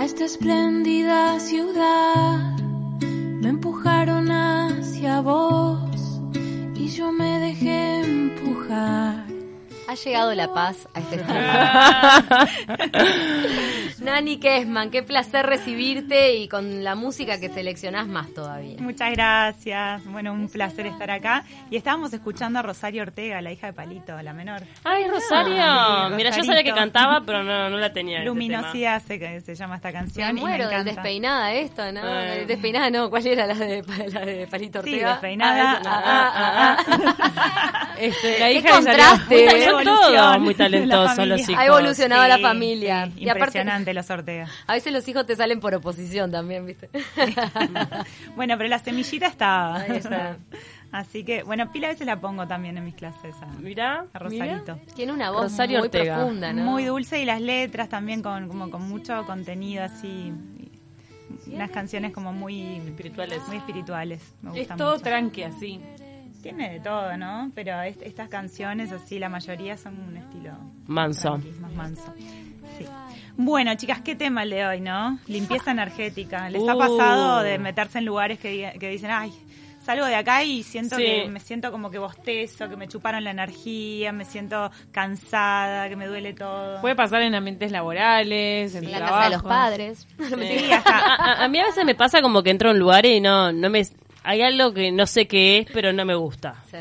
a esta espléndida ciudad. Me empujaron hacia vos y yo me dejé empujar. Ha llegado la paz a este estudio. Nani Kesman, qué placer recibirte y con la música que seleccionás más todavía. Muchas gracias. Bueno, un placer estar acá. Y estábamos escuchando a Rosario Ortega, la hija de Palito, la menor. Ay, Rosario. Sí, Mira, yo sabía que cantaba, pero no, no la tenía. ese Luminosidad se, se llama esta Me canción. y muero, me encanta. despeinada esto, ¿no? Ay. Despeinada no, ¿cuál era la de, la de Palito Sí, Ortega? despeinada. Ah, ah, ah, ah. Este, Qué hija de contraste. Salió- Son Evolución todos muy talentosos los hijos. Ha evolucionado la familia. sí, Y aparte, impresionante los Ortega. a veces los hijos te salen por oposición también, ¿viste? Bueno, pero la semillita estaba. Ahí está. Así que, bueno, pila a veces la pongo también en mis clases a, Mirá, a Rosarito. Tiene una voz Rosario muy Ortega. profunda, ¿no? Muy dulce y las letras también con, como con mucho contenido así. Unas canciones como muy Espirituales. Muy espirituales. Me Es todo mucho. tranqui así. Tiene de todo, ¿no? Pero est- estas canciones así, la mayoría son un estilo Manso. más manso. Sí. Bueno, chicas, ¿qué tema el de hoy, no? Limpieza energética. ¿Les ha Uh. pasado de meterse en lugares que, que dicen, ay, salgo de acá y siento Sí. que me siento como que bostezo, que me chuparon la energía, me siento cansada, que me duele todo? Puede pasar en ambientes laborales, en En la trabajo. casa de los padres. Sí, hasta, A, a- a mí a veces me pasa como que entro a un lugar y no, no me... Hay algo que no sé qué es, pero no me gusta. Sí.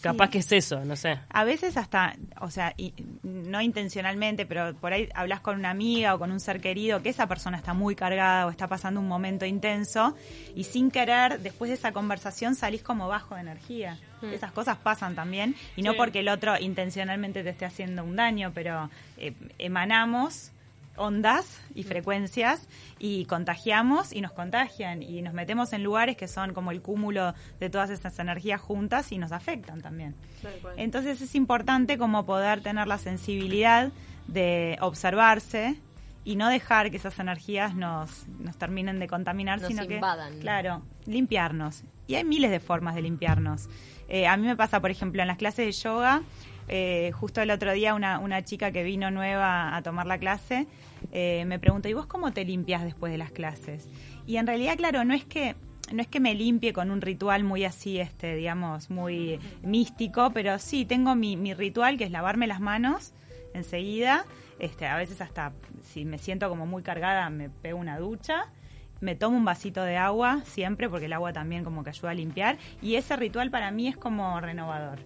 Capaz que es eso, no sé. A veces hasta, o sea, y- no intencionalmente, pero por ahí hablas con una amiga o con un ser querido que esa persona está muy cargada o está pasando un momento intenso y sin querer, después de esa conversación salís como bajo de energía. Esas cosas pasan también y no Sí. porque el otro intencionalmente te esté haciendo un daño, pero eh, emanamos ondas y frecuencias y contagiamos y nos contagian y nos metemos en lugares que son como el cúmulo de todas esas energías juntas y nos afectan también. Entonces es importante como poder tener la sensibilidad de observarse y no dejar que esas energías nos, nos terminen de contaminar, Nos sino invadan. que, claro, limpiarnos. Y hay miles de formas de limpiarnos. Eh, a mí me pasa, por ejemplo, en las clases de yoga, eh, justo el otro día una, una chica que vino nueva a tomar la clase eh, me preguntó, ¿y vos cómo te limpias después de las clases? Y en realidad, claro, no es que no es que me limpie con un ritual muy así, este, digamos, muy místico, pero sí, tengo mi, mi ritual que es lavarme las manos enseguida. Este, a veces hasta si me siento como muy cargada me pego una ducha. Me tomo un vasito de agua siempre porque el agua también como que ayuda a limpiar y ese ritual para mí es como renovador.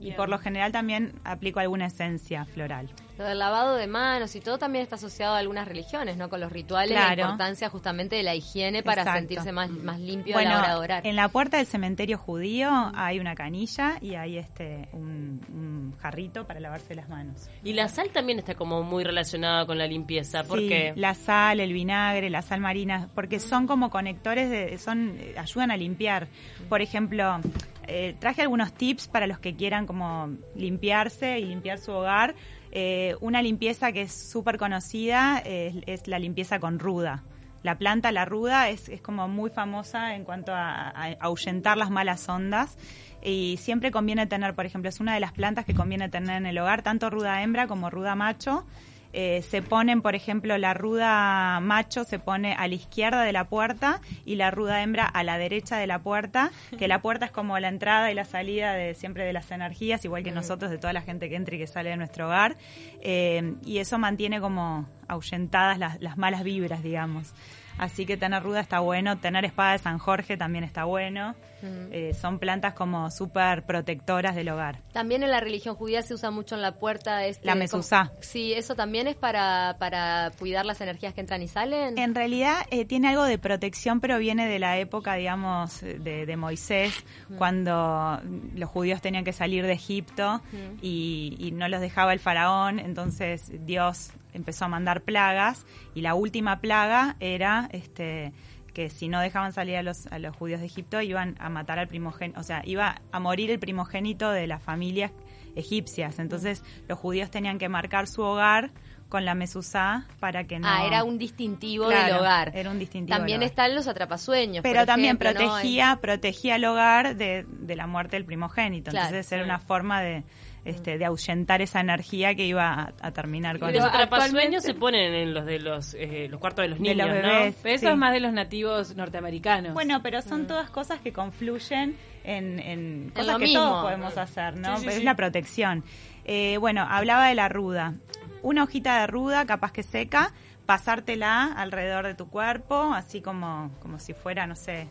Y por lo general también aplico alguna esencia floral. Lo del lavado de manos y todo también está asociado a algunas religiones, ¿no? Con los rituales, la Claro. importancia justamente de la higiene para Exacto. sentirse más, más limpio a Bueno, la hora de orar. en la puerta del cementerio judío hay una canilla y hay este un, un jarrito para lavarse las manos. Y la sal también está como muy relacionada con la limpieza, Sí, porque la sal, el vinagre, la sal marina, porque son como conectores de, son ayudan a limpiar. Por ejemplo, eh, traje algunos tips para los que quieran como limpiarse y limpiar su hogar. Eh, una limpieza que es súper conocida es, es la limpieza con ruda. La planta, la ruda, es, es como muy famosa en cuanto a ahuyentar las malas ondas. Y siempre conviene tener, por ejemplo, es una de las plantas que conviene tener en el hogar, tanto ruda hembra como ruda macho. Eh, se ponen, por ejemplo, la ruda macho se pone a la izquierda de la puerta y la ruda hembra a la derecha de la puerta, que la puerta es como la entrada y la salida de siempre de las energías, igual que nosotros, de toda la gente que entra y que sale de nuestro hogar. Eh, y eso mantiene como ahuyentadas las, las malas vibras, digamos. Así que tener ruda está bueno, tener espada de San Jorge también está bueno. Eh, son plantas como súper protectoras del hogar. También en la religión judía se usa mucho en la puerta este, La mezuzá. como- Sí, eso también es para, para cuidar las energías que entran y salen. En realidad eh, tiene algo de protección, pero viene de la época, digamos, de, de Moisés, cuando los judíos tenían que salir de Egipto y, y no los dejaba el faraón, entonces Dios empezó a mandar plagas y la última plaga era este que si no dejaban salir a los, a los judíos de Egipto iban a matar al primogénito, o sea, iba a morir el primogénito de las familias egipcias. Entonces los judíos tenían que marcar su hogar con la mesuzá para que no... Ah, era un distintivo Claro, del hogar. era un distintivo También del hogar. están los atrapasueños. Pero por también ejemplo, ¿no? protegía, protegía el hogar de, de la muerte del primogénito. Claro. Entonces era una forma de, este, de ahuyentar esa energía que iba a, a terminar con Y los Pero atrapasueños se ponen en los de los, eh, los cuartos de los De niños, los ¿no? bebés. Pero eso Sí. es más de los nativos norteamericanos. Bueno, pero son todas cosas que confluyen en, en cosas que mismo. todos podemos hacer, ¿no? Sí, sí, es sí. la protección. Eh, bueno, hablaba de la ruda. Una hojita de ruda, capaz que seca, pasártela alrededor de tu cuerpo, así como, como si fuera, no sé,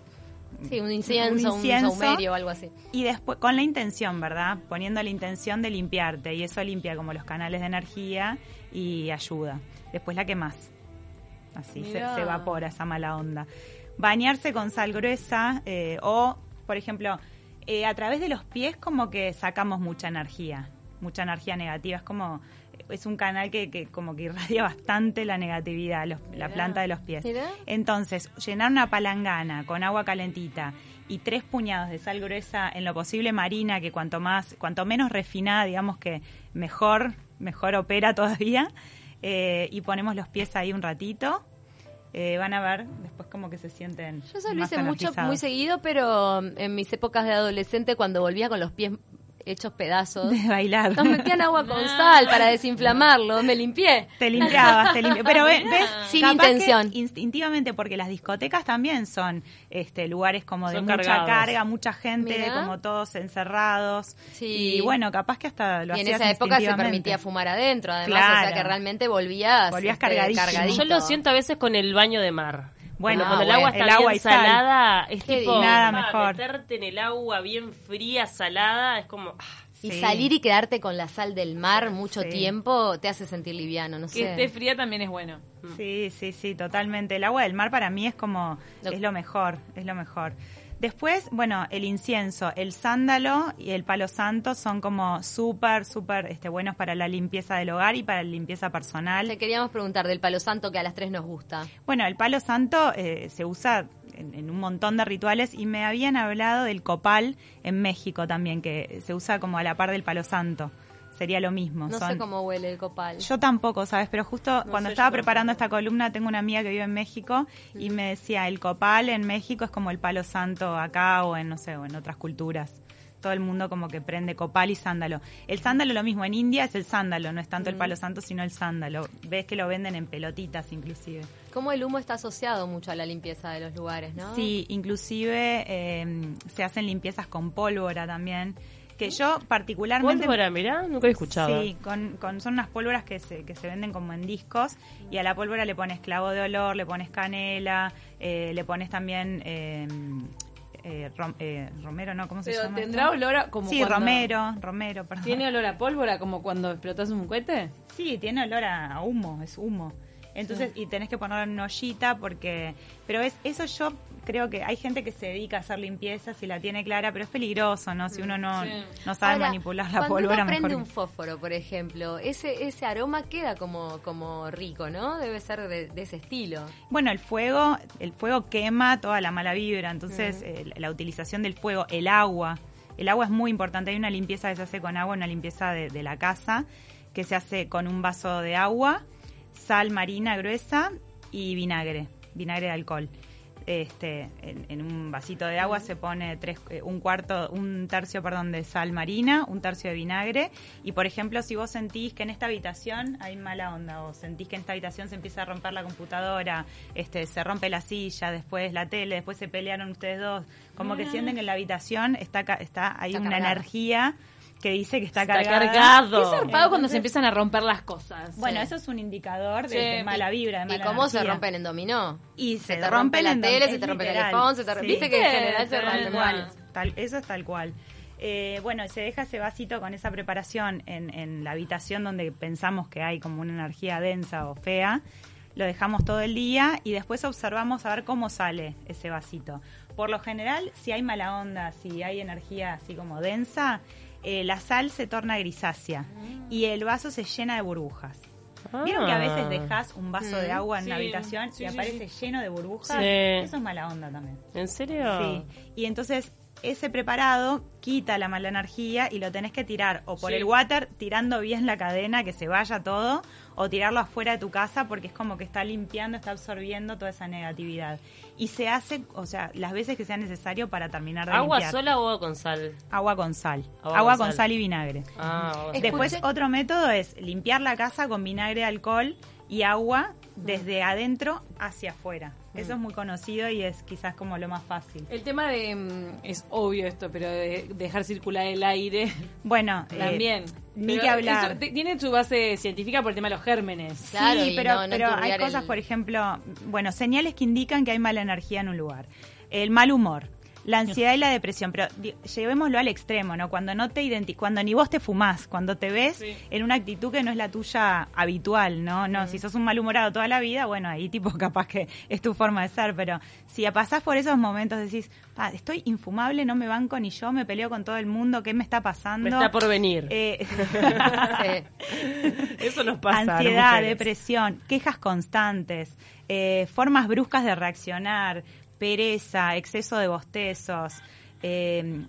Sí, un incienso, un, incienso. saumerio o algo así. Y después, con la intención, ¿verdad? Poniendo la intención de limpiarte. Y eso limpia como los canales de energía y ayuda. Después la quemás. Así se evapora esa mala onda. Bañarse con sal gruesa eh, o, por ejemplo, eh, a través de los pies como que sacamos mucha energía. Mucha energía negativa. Es como... Es un canal que, que como que irradia bastante la negatividad, los- la planta de los pies. Mirá. Entonces, llenar una palangana con agua calentita y tres puñados de sal gruesa, en lo posible marina, que cuanto más, cuanto menos refinada, digamos que mejor, mejor opera todavía. eh, y ponemos los pies ahí un ratito. eh, van a ver después como que se sienten. Yo eso lo hice mucho, muy seguido, pero en mis épocas de adolescente, cuando volvía con los pies hechos pedazos, De bailar. nos metían agua con sal para desinflamarlo, me limpié. Te limpiabas, te limpiabas. Pero ve- ves, Sin capaz que intención. instintivamente, porque las discotecas también son este lugares como de Son mucha cargados. carga, mucha gente, Mirá. como todos encerrados. Sí. Y bueno, capaz que hasta lo Y en hacías esa época se permitía fumar adentro, además, o sea que realmente volvías, Volvías este, cargadísimo. cargadito. Yo lo siento a veces con el baño de mar. Bueno, cuando, cuando el ah, agua está El agua bien sal. salada, es Qué tipo. Nada ah, mejor. meterte en el agua bien fría, salada, es como ah, Y Sí. salir y quedarte con la sal del mar mucho Sí. tiempo te hace sentir liviano, no que sé. esté fría también es bueno. Sí, sí, sí, totalmente. El agua del mar para mí es como, Lo- es lo mejor, es lo mejor. Después, bueno, el incienso, el sándalo y el palo santo son como súper, súper este, buenos para la limpieza del hogar y para la limpieza personal. Te queríamos preguntar del palo santo que a las tres nos gusta. Bueno, el palo santo eh, se usa en, en un montón de rituales y me habían hablado del copal en México también, que se usa como a la par del palo santo. Sería lo mismo. No son- sé cómo huele el copal. Yo tampoco, ¿sabes? Pero justo cuando estaba preparando esta columna, tengo una amiga que vive en México y me decía, el copal en México es como el palo santo acá o en, no sé, o en otras culturas. Todo el mundo como que prende copal y sándalo. El sándalo lo mismo, en India es el sándalo, no es tanto el palo santo, sino el sándalo. Ves que lo venden en pelotitas inclusive. Cómo el humo está asociado mucho a la limpieza de los lugares, ¿no? Sí, inclusive eh, se hacen limpiezas con pólvora también. Que yo particularmente... pólvora, mirá, nunca he escuchado. Sí, con, con- son unas pólvoras que se, que se venden como en discos y a la pólvora le pones clavo de olor, le pones canela, eh, le pones también eh, eh, rom- eh, romero, ¿no? ¿Cómo se Pero llama? tendrá esto? olor a como Sí, cuando- romero, romero, perdón. ¿Tiene olor a pólvora como cuando explotas un cohete? Sí, tiene olor a, a humo, es humo. Entonces, y tenés que ponerlo en una ollita porque... Pero es eso yo creo que hay gente que se dedica a hacer limpiezas y la tiene clara, pero es peligroso, ¿no? Si uno no, Sí. no sabe Ahora, manipular la pólvora, uno prende mejor... un fósforo, por ejemplo, ese ese aroma queda como como rico, ¿no? Debe ser de, de ese estilo. Bueno, el fuego, el fuego quema toda la mala vibra, entonces eh, la- la utilización del fuego, el agua, el agua es muy importante. Hay una limpieza que se hace con agua, una limpieza de, de la casa que se hace con un vaso de agua, sal marina gruesa y vinagre, vinagre de alcohol. Este, en, en un vasito de agua se pone tres, eh, un cuarto, un tercio, perdón, de sal marina, un tercio de vinagre. Y por ejemplo, si vos sentís que en esta habitación hay mala onda, o sentís que en esta habitación se empieza a romper la computadora, este, se rompe la silla, después la tele, después se pelearon ustedes dos, como que sienten que en la habitación está, está, hay Está una cargada. energía que dice que está, Está cargada. cargado. Es zarpado cuando se empiezan a romper las cosas. Bueno, Sí. eso es un indicador de, Sí. de mala vibra, de ¿Y mala cómo se rompen en dominó? Y se, se te rompe rompen la tele, se te rompe el iPhone, se te Sí. Viste que en general se cual. mal. Tal, eso es tal cual. Eh, bueno, se deja ese vasito con esa preparación en, en la habitación donde pensamos que hay como una energía densa o fea. Lo dejamos todo el día y después observamos a ver cómo sale ese vasito. Por lo general, si hay mala onda, si hay energía así como densa, eh, la sal se torna grisácea y el vaso se llena de burbujas. ¿Vieron que a Ah. veces dejas un vaso de agua en una Sí, habitación sí, y sí, aparece lleno de burbujas? Sí. Eso es mala onda también. ¿En serio? Sí. Y entonces ese preparado quita la mala energía y lo tenés que tirar o por Sí. el water tirando bien la cadena que se vaya todo o tirarlo afuera de tu casa porque es como que está limpiando, está absorbiendo toda esa negatividad. Y se hace, o sea, las veces que sea necesario para terminar de ¿Agua limpiar. sola o agua con sal? Agua con sal. Agua Agua, con con sal. sal y vinagre. Ah, Después Escuche- otro método es limpiar la casa con vinagre de alcohol y agua desde adentro hacia afuera. Eso es muy conocido y es quizás como lo más fácil. El tema de. mm, Es obvio esto, pero de dejar circular el aire Bueno, eh, también. ni Pero que hablar. eso tiene su base científica por el tema de los gérmenes. Claro, sí, pero, no- no pero hay cosas, el- por ejemplo, bueno, señales que indican que hay mala energía en un lugar. El mal humor, la ansiedad y la depresión, pero llevémoslo al extremo, ¿no? Cuando no te identi cuando ni vos te fumás, cuando te ves Sí. en una actitud que no es la tuya habitual, ¿no? No, si sos un malhumorado toda la vida, bueno, ahí tipo capaz que es tu forma de ser, pero si pasás por esos momentos decís, "Pa, estoy infumable, no me banco ni yo, me peleo con todo el mundo, ¿qué me está pasando? Me está por venir. Eh, Sí. Eso nos pasa. ansiedad, depresión, quejas constantes, eh, formas bruscas de reaccionar, pereza, exceso de bostezos, eh,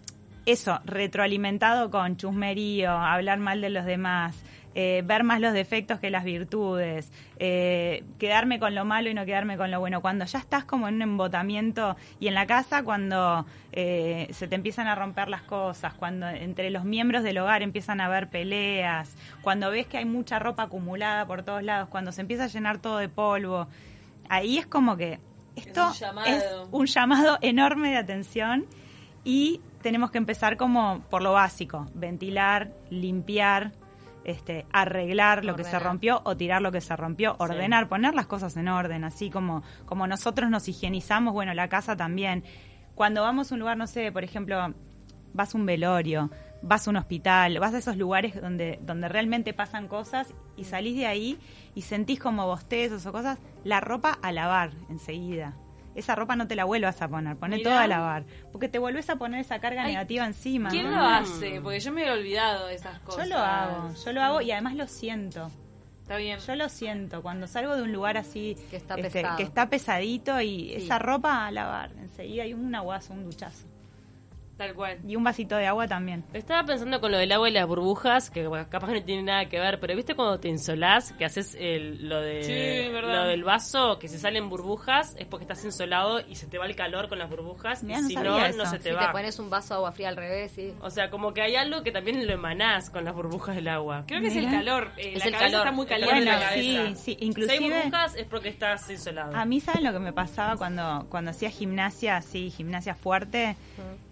eso, retroalimentado con chusmerío, hablar mal de los demás, eh, ver más los defectos que las virtudes, eh, quedarme con lo malo y no quedarme con lo bueno. Cuando ya estás como en un embotamiento y en la casa cuando eh, se te empiezan a romper las cosas, cuando entre los miembros del hogar empiezan a haber peleas, cuando ves que hay mucha ropa acumulada por todos lados, cuando se empieza a llenar todo de polvo, ahí es como que esto un llamado. es un llamado enorme de atención y tenemos que empezar como por lo básico, ventilar, limpiar, este, arreglar lo que se rompió o tirar lo que se rompió, ordenar, poner las cosas en orden, así como, como nosotros nos higienizamos, bueno, la casa también. Cuando vamos a un lugar, no sé, por ejemplo, vas a un velorio, vas a un hospital, vas a esos lugares donde, donde realmente pasan cosas y salís de ahí y sentís como bostezos o cosas, la ropa a lavar enseguida. Esa ropa no te la vuelvas a poner, poné Mirá. toda a lavar. Porque te volvés a poner esa carga Ay, negativa encima. ¿Quién ¿no? lo hace? Porque yo me he olvidado de esas Yo cosas. lo hago, yo lo hago y además lo siento. Está bien. Yo lo siento, cuando salgo de un lugar así Que está este, que está pesadito y Sí. esa ropa a lavar, enseguida hay un aguazo, un duchazo. Tal cual. Y un vasito de agua también. Estaba pensando con lo del agua y las burbujas, que capaz que no tiene nada que ver, pero ¿viste cuando te insolás, que haces el, lo, de, Sí, lo del vaso, que se salen burbujas, es porque estás insolado y se te va el calor con las burbujas, Mirá, y no si no, eso. no se te Si va. te pones un vaso de agua fría al revés, sí. O sea, como que hay algo que también lo emanás con las burbujas del agua. Creo que es el calor. eh, Es la el cabeza calor. está muy caliente. Bueno, la cabeza. sí, sí, Si hay inclusive burbujas es porque estás insolado. a mí saben lo que me pasaba cuando cuando hacía gimnasia, así gimnasia fuerte,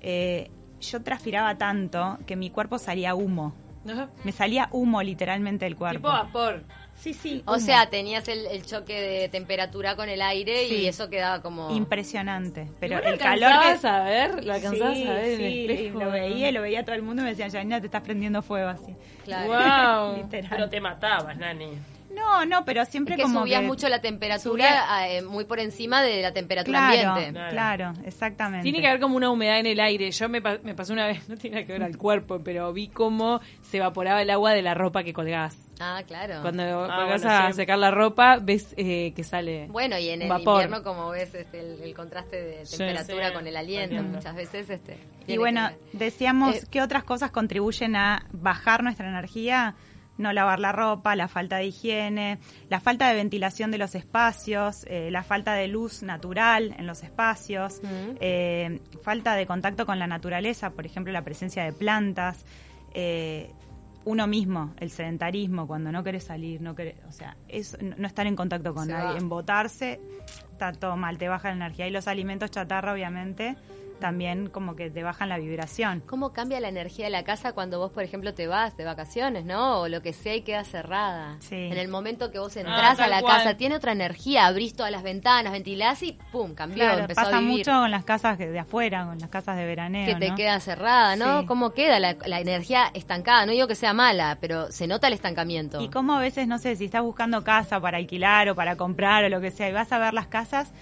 Eh, yo transpiraba tanto que mi cuerpo salía humo. Ajá. Me salía humo literalmente del cuerpo. Tipo vapor. sí, sí. O sea, tenías el, el choque de temperatura con el aire Sí. y eso quedaba como... impresionante. Pero el lo calor que alcanzabas a ver, lo alcanzabas sí, a ver en sí, el espejo. lo veía, y lo veía todo el mundo y me decían, Janina, te estás prendiendo fuego así. Claro. Wow. Literal. Pero te matabas, Nani. No, no, pero siempre Es que como subías que mucho la temperatura eh, muy por encima de la temperatura Claro, ambiente. Claro. claro, exactamente. Tiene que haber como una humedad en el aire. Yo me, pa- me pasó una vez, no tiene nada que ver al cuerpo, pero vi cómo se evaporaba el agua de la ropa que colgás. Ah, claro. Cuando Ah, colgás bueno, a sí. secar la ropa, ves eh, que sale. Bueno, y en el Vapor. invierno, como ves, este, el, el contraste de temperatura Sí, con el aliento, entiendo. muchas veces. Este, Y bueno, que decíamos Eh, qué otras cosas contribuyen a bajar nuestra energía. No lavar la ropa, la falta de higiene, la falta de ventilación de los espacios, eh, la falta de luz natural en los espacios, eh, falta de contacto con la naturaleza, por ejemplo, la presencia de plantas, eh, uno mismo, el sedentarismo, cuando no querés salir, no querés, o sea, es no no estar en contacto con Se nadie, va. embotarse, está todo mal, te baja la energía. Y los alimentos chatarra, obviamente, también como que te bajan la vibración. ¿Cómo cambia la energía de la casa cuando vos, por ejemplo, te vas de vacaciones, ¿no? O lo que sea y queda cerrada. Sí. En el momento que vos Ah, entrás a la cual. casa, tiene otra energía, abrís todas las ventanas, ventilás y ¡pum! cambió, Claro, empezó pasa a vivir. mucho con las casas de afuera, con las casas de veraneo. que te ¿no? queda cerrada, ¿no? Sí. ¿Cómo queda la, la energía estancada? No digo que sea mala, pero se nota el estancamiento. Y como a veces, no sé, si estás buscando casa para alquilar o para comprar o lo que sea, y vas a ver las casas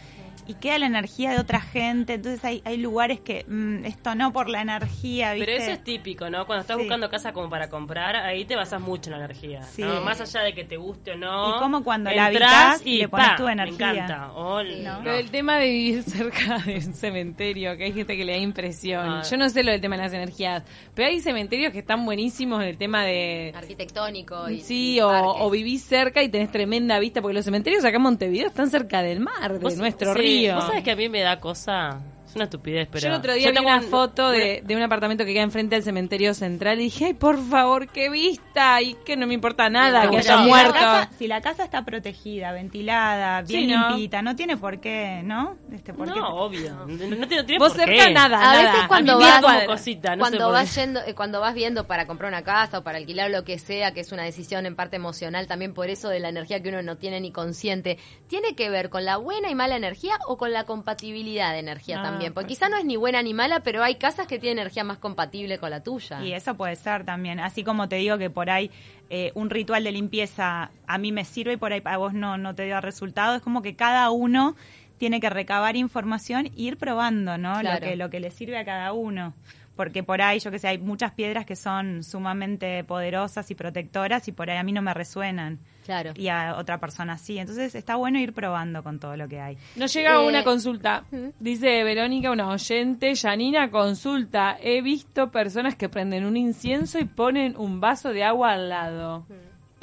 y queda la energía de otra gente. Entonces hay, hay lugares que mm, esto no por la energía, ¿viste? Pero eso es típico, ¿no? Cuando estás Sí. buscando casa como para comprar, ahí te basas mucho en la energía. Sí. ¿no? Más allá de que te guste o no. Y como cuando la habitás, y le pones pa, tu energía. Me encanta. O Sí. no. Lo del tema de vivir cerca de un cementerio, que hay gente que le da impresión. Ah. Yo no sé lo del tema de las energías, pero hay cementerios que están buenísimos en el tema de... Arquitectónico y Sí, y o, o vivís cerca y tenés tremenda vista, porque los cementerios acá en Montevideo están cerca del mar, de nuestro sí, río. Vos sabés que a mí me da cosa. Es una estupidez, pero. Yo el otro día vi tengo una un- foto de, de un apartamento que queda enfrente del cementerio central y dije, ay, por favor, qué vista, y que no me importa nada, Pero que si haya la muerto. La casa, si la casa está protegida, ventilada, Sí, bien ¿no? limpita, no tiene por qué, ¿no? Este, por No, obvio. No, no, no tiene Vos por cerca qué. nada, A nada. veces cuando A vas, como cosita, no cuando vas yendo, eh, cuando vas viendo para comprar una casa o para alquilar lo que sea, que es una decisión en parte emocional, también por eso de la energía que uno no tiene ni consciente, tiene que ver con la buena y mala energía o con la compatibilidad de energía Ah, también. Porque pues quizá no es ni buena ni mala, pero hay casas que tienen energía más compatible con la tuya. Y eso puede ser también. Así como te digo que por ahí eh, un ritual de limpieza a mí me sirve y por ahí a vos no, no te dio resultado. Es como que cada uno tiene que recabar información e ir probando, ¿no? Claro. Lo, que, lo que le sirve a cada uno. Porque por ahí, yo que sé, hay muchas piedras que son sumamente poderosas y protectoras y por ahí a mí no me resuenan. Claro. Y a otra persona sí. Entonces está bueno ir probando con todo lo que hay. Nos llega Eh, una consulta. ¿Mm? Dice Verónica, una oyente, Janina, consulta. He visto personas que prenden un incienso y ponen un vaso de agua al lado.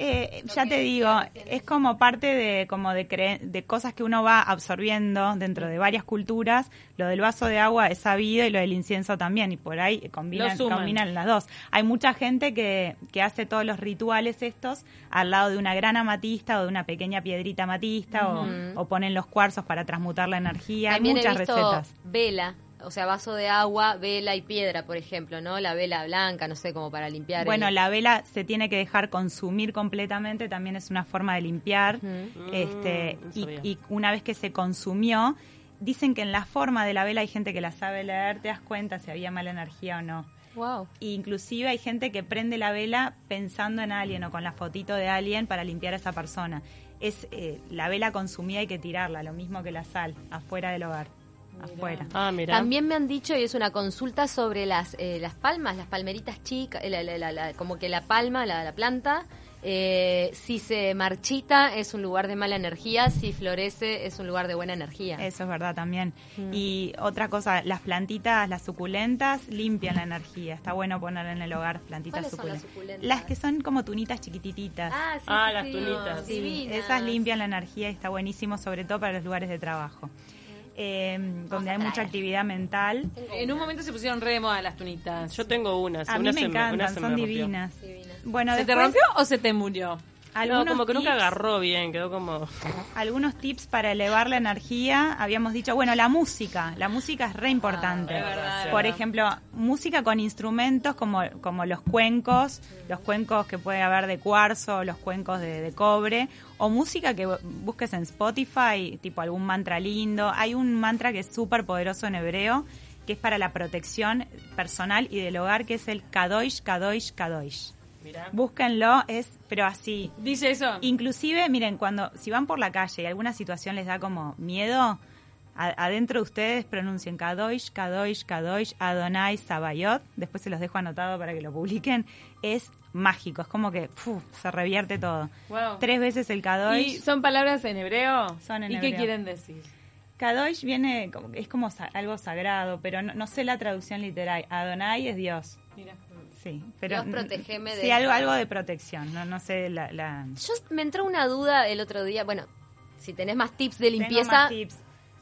Eh, ya te digo, es como parte de como de, cre- de cosas que uno va absorbiendo dentro de varias culturas. Lo del vaso de agua es sabido y lo del incienso también, y por ahí combinan, combinan las dos. Hay mucha gente que, que hace todos los rituales estos al lado de una gran amatista o de una pequeña piedrita amatista o, o ponen los cuarzos para transmutar la energía. Hay muchas he visto recetas. vela, o sea, vaso de agua, vela y piedra, por ejemplo, ¿no? La vela blanca, no sé, como para limpiar. Bueno, el- la vela se tiene que dejar consumir completamente, también es una forma de limpiar. este, Mm, no y, y una vez que se consumió, dicen que en la forma de la vela hay gente que la sabe leer, te das cuenta si había mala energía o no. Wow. E inclusive hay gente que prende la vela pensando en alguien o con la fotito de alguien para limpiar a esa persona. Es eh, la vela consumida hay que tirarla, lo mismo que la sal, afuera del hogar, afuera. Ah, mira. También me han dicho, y es una consulta sobre las, eh, las palmas, las palmeritas chicas, eh, la- la- la- la- como que la palma, la, la planta, eh, si se marchita es un lugar de mala energía, si florece es un lugar de buena energía. Eso es verdad también. Mm. Y otra cosa, las plantitas, las suculentas, limpian la energía. Está bueno poner en el hogar plantitas ¿Cuáles son las suculentas. suculentas? Las que son como tunitas chiquitititas. Ah, sí, Ah, sí, las sí. tunitas. Sí, Divinas. esas limpian la energía y está buenísimo, sobre todo para los lugares de trabajo. Eh, donde hay mucha actividad mental. En un momento se pusieron re de moda las tunitas. Yo tengo unas. A mí una me se una encantan, me son divinas. Divinas. Bueno, ¿Se te rompió o se te murió? No, algunos como que nunca agarró bien, quedó como. Algunos tips para elevar la energía. Habíamos dicho, bueno, la música. La música es re importante. Ah, verdad, es Por ejemplo, música con instrumentos como, como los cuencos, los cuencos que puede haber de cuarzo, los cuencos de, de cobre, o música que bu- busques en Spotify, tipo algún mantra lindo. Hay un mantra que es súper poderoso en hebreo, que es para la protección personal y del hogar, que es el Kadosh, Kadosh, Kadosh. Mirá. Búsquenlo, es, pero así, Dice eso. Inclusive, miren, cuando si van por la calle y alguna situación les da como miedo, adentro de ustedes pronuncien Kadosh, Kadosh, Kadosh, Adonai, Sabayot. Después se los dejo anotado para que lo publiquen. Es mágico, es como que se revierte todo. Wow. Tres veces el Kadosh. ¿Y son palabras en hebreo? Son en ¿Y qué quieren decir? Kadosh viene, como- es como algo sagrado, pero no, no sé la traducción literal. Adonai es Dios. Mira. Sí, pero Dios, sí, algo, algo de protección. No, no sé la, la- Yo me entró una duda el otro día, bueno, si tenés más tips de Tengo limpieza, más tips.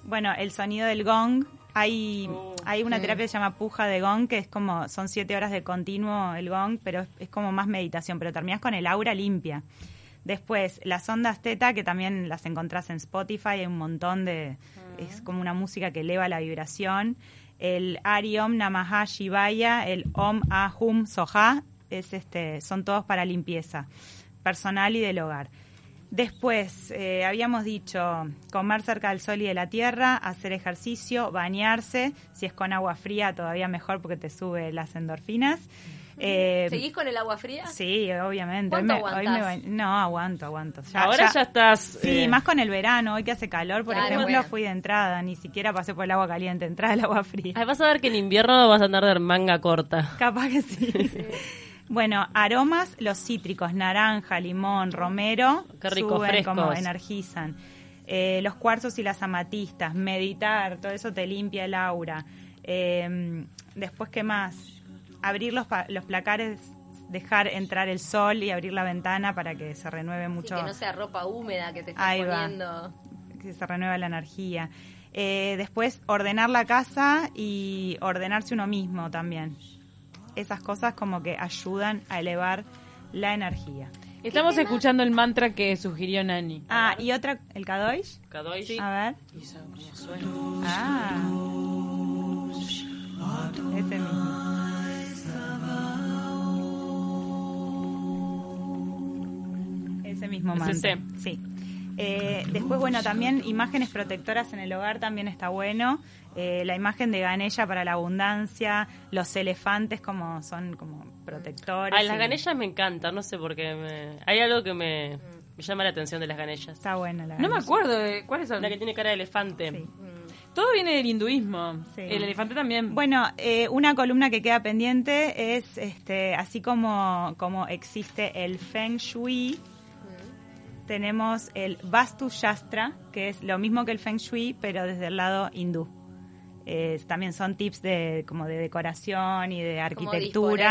Bueno, el sonido del gong. Hay, Oh. hay una terapia que se llama puja de gong, que es como, son siete horas de continuo el gong, pero es, es como más meditación, pero terminas con el aura limpia. Después, las ondas teta, que también las encontrás en Spotify, hay un montón de, es como una música que eleva la vibración. El Ari Om Namaha Shivaya, el Om Ahum Soha, es este, son todos para limpieza personal y del hogar. Después, eh, habíamos dicho comer cerca del sol y de la tierra, hacer ejercicio, bañarse, si es con agua fría todavía mejor porque te sube las endorfinas. Eh, ¿Seguís con el agua fría? Sí, obviamente. Hoy ¿Cuánto me- hoy me no, aguanto, aguanto. Ya- Ahora ya, estás. Sí, eh, más con el verano, hoy que hace calor, por Claro, ejemplo, bueno. fui de entrada, ni siquiera pasé por el agua caliente, entrada al agua fría. ay, vas a ver que en invierno vas a andar de manga corta. Capaz que sí. Bueno, aromas, los cítricos, naranja, limón, romero, Qué rico, suben como frescos. energizan. Eh, los cuarzos y las amatistas, meditar, todo eso te limpia el aura. Eh, después, ¿qué más? Abrir los, pa- los placares, dejar entrar el sol y abrir la ventana para que se renueve Sí, mucho que no sea ropa húmeda que te estás Ahí va. poniendo. que se renueva la energía. Eh, después, ordenar la casa y ordenarse uno mismo también. Esas cosas como que ayudan a elevar la energía. Estamos escuchando el mantra que sugirió Nani. Ah, y otra, el Kadoish. Kadoish. A ver. Y suena. Ah. Ese mismo. Ese mismo Es mantra. ese. Sí. Eh, después, bueno, también imágenes protectoras en el hogar también está bueno. Eh, la imagen de Ganella para la abundancia, los elefantes como son como protectores. Ay, las y- ganellas me encantan, no sé por qué. Me... Hay algo que me, me llama la atención de las ganellas. Está buena la No me acuerdo de cuáles son. La que tiene cara de elefante. Sí. Todo viene del hinduismo. Sí. El elefante también. Bueno, eh, una columna que queda pendiente es, este, así como, como existe el Feng Shui, tenemos el Vastu Shastra, que es lo mismo que el Feng Shui, pero desde el lado hindú. Eh, también son tips de como de decoración y de arquitectura.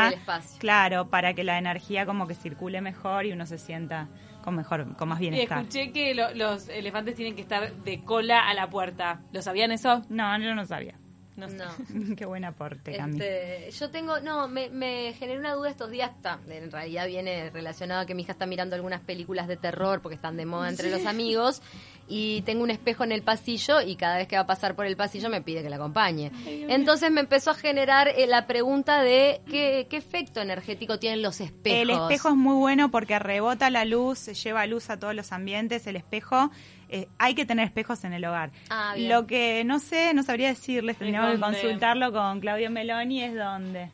disponer el espacio. Claro, para que la energía como que circule mejor y uno se sienta con mejor, con más Y bienestar. escuché que lo- los elefantes tienen que estar de cola a la puerta. ¿Lo sabían eso? No, yo no sabía. No. sé. No. Qué buen aporte, Cami. Este, yo tengo, no, me, me generó una duda estos días, ta, en realidad viene relacionado a que mi hija está mirando algunas películas de terror porque están de moda entre los amigos y tengo un espejo en el pasillo y cada vez que va a pasar por el pasillo me pide que la acompañe. Entonces me empezó a generar eh, la pregunta de qué, qué efecto energético tienen los espejos. El espejo es muy bueno porque rebota la luz, lleva luz a todos los ambientes. El espejo, eh, hay que tener espejos en el hogar. Ah. Lo que no sé, no sabría decirles, tendríamos que consultarlo con Claudio Meloni, es dónde.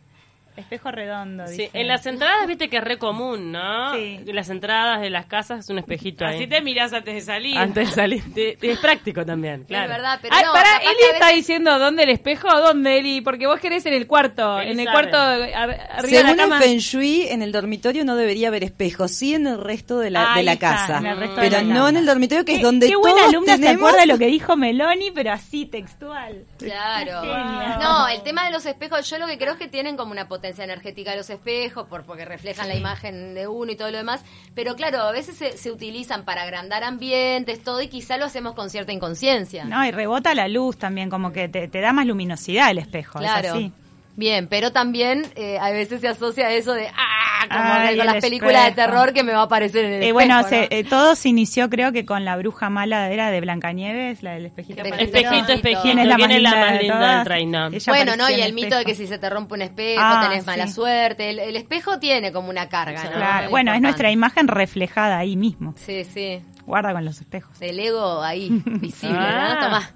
Espejo redondo, Sí, dice. en las entradas viste que es re común, ¿no? Sí. En las entradas de las casas es un espejito ahí. Así te mirás antes de salir. Antes de salir. Te- te- es práctico también, claro. Es verdad, pero Ay, no, pará, capaz Eli está veces- diciendo dónde el espejo, dónde Eli, porque vos querés en el cuarto, en el sabe. cuarto ar- arriba de Según la cama. el Feng Shui, en el dormitorio no debería haber espejos, sí en el resto de la, Ahí de la está, casa. en el resto de pero la no en el dormitorio, que Qué, es donde qué buena todos alumna se tenemos... acuerda lo que dijo Meloni, pero así textual. Claro. Genia. No, el tema de los espejos, yo lo que creo es que tienen como una potencia energética los espejos, por, porque reflejan la imagen de uno y todo lo demás. Pero claro, a veces se, se utilizan para agrandar ambientes, todo, y quizá lo hacemos con cierta inconsciencia. No, y rebota la luz también, como que te, te da más luminosidad el espejo. es Claro. así. Bien, pero también eh, a veces se asocia eso de, ah, como Ay, con las películas de terror que me va a aparecer en el Eh, espejo, bueno, ¿no? se- eh, todo se inició creo que con la bruja mala era de Blancanieves, la del espejito. Espejito, Espejito, todos. espejito. ¿Quién es la ¿Quién más la linda más? Ella Bueno, ¿no? Y el mito de que si se te rompe un espejo Ah, tenés mala suerte. El, el espejo tiene como una carga, ¿no? Claro, bueno, es nuestra imagen reflejada ahí mismo. Sí, sí. Guarda con los espejos. El ego ahí, visible, Ah. ¿no? Tomá.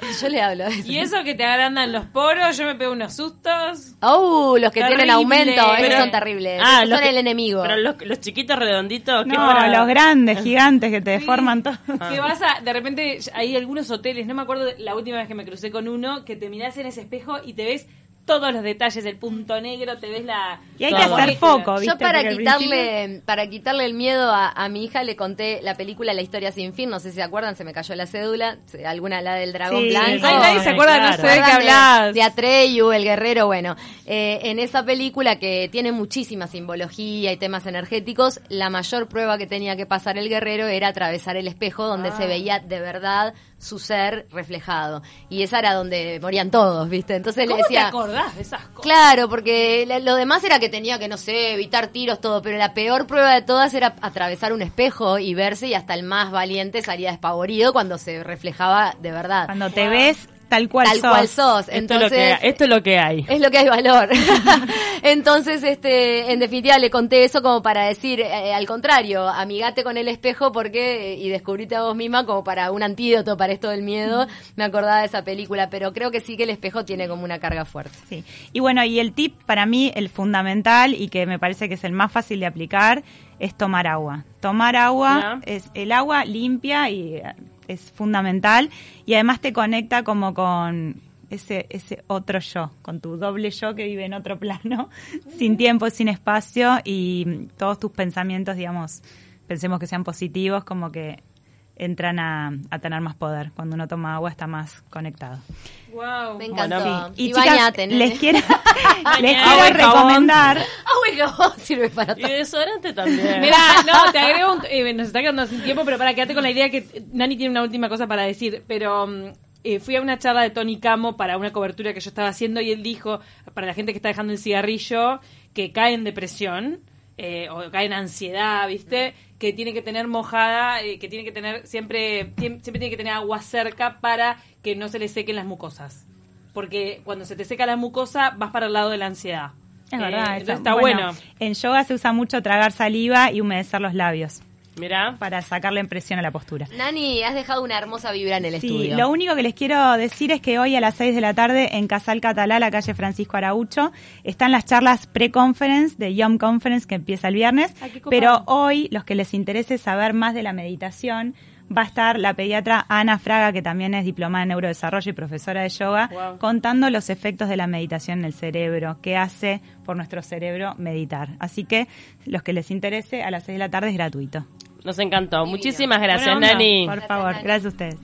Yo le hablo de eso. Y eso que te agrandan los poros, yo me pego unos sustos. ¡Oh! Los que Terrible. tienen aumento, esos Pero- son terribles. Ah, esos los son que- el enemigo. Pero los, los chiquitos redonditos, ¿qué No, para- los grandes, gigantes que te deforman todo. Que vas a, de repente, hay algunos hoteles, no me acuerdo la última vez que me crucé con uno, que te mirás en ese espejo y te ves todos los detalles, el punto negro, te ves la... Y hay que hacer foco, ¿viste? Yo para Porque quitarle, para quitarle el miedo a, a mi hija le conté la película La historia sin fin, no sé si se acuerdan, se me cayó la cédula, alguna la del dragón Sí, blanco. Ay, nadie se acuerda, no sé de qué ¿Recuerdan de- hablas. De, Atreyu, el guerrero, bueno. eh, en esa película que tiene muchísima simbología y temas energéticos, la mayor prueba que tenía que pasar el guerrero era atravesar el espejo donde Ah. se veía de verdad su ser reflejado. Y esa era donde morían todos, ¿viste? Entonces le ¿Cómo te de esas cosas? Claro, porque lo demás era que tenía que, no sé, evitar tiros, todo, pero la peor prueba de todas era atravesar un espejo y verse y hasta el más valiente salía despavorido cuando se reflejaba de verdad. Cuando te ves tal cual tal sos. cual sos. Esto, es Entonces, lo que, esto es lo que hay. es lo que hay valor. Entonces, este, en definitiva, le conté eso como para decir, eh, al contrario, amigate con el espejo porque y descubrite a vos misma como para un antídoto para esto del miedo. Me acordaba de esa película, pero creo que sí que el espejo tiene como una carga fuerte. Sí. Y bueno, y el tip para mí, el fundamental y que me parece que es el más fácil de aplicar, es tomar agua. Tomar agua, es el agua limpia y eh, es fundamental y además te conecta como con ese, ese otro yo, con tu doble yo que vive en otro plano, sin tiempo, sin espacio y todos tus pensamientos, digamos, pensemos que sean positivos, como que entran a, a tener más poder. Cuando uno toma agua está más conectado. Wow. Me encantó. Bueno, Y, y chicas, bañate, les quiero, les quiero y recomendar Agua y jabón sirve para Y todo. desodorante también. Mira, no, te agrego un, eh, nos está quedando sin tiempo, pero para quedarte con la idea que Nani tiene una última cosa para decir, pero mm, eh, fui a una charla de Tony Camo para una cobertura que yo estaba haciendo y él dijo, para la gente que está dejando el cigarrillo, que cae en depresión eh, o cae en ansiedad, ¿viste? Que tiene que tener mojada, eh, que tiene que tener siempre, siempre tiene que tener agua cerca para que no se le sequen las mucosas. Porque cuando se te seca la mucosa, vas para el lado de la ansiedad. Es Eh, verdad, eso. está bueno. En yoga se usa mucho tragar saliva y humedecer los labios Mira. para sacarle impresión a la postura. Nani, has dejado una hermosa vibra en el Sí, estudio. lo único que les quiero decir es que hoy a las 6 de la tarde en Casal Catalá, la calle Francisco Araucho, están las charlas pre-conference de Yom Conference que empieza el viernes. Pero hoy, los que les interese saber más de la meditación, va a estar la pediatra Ana Fraga, que también es diplomada en neurodesarrollo y profesora de yoga, Wow. contando los efectos de la meditación en el cerebro, qué hace por nuestro cerebro meditar. Así que los que les interese, a las 6 de la tarde es gratuito. Nos encantó. Divino. Muchísimas gracias. Nani. Por Gracias, favor, Nani. gracias a ustedes.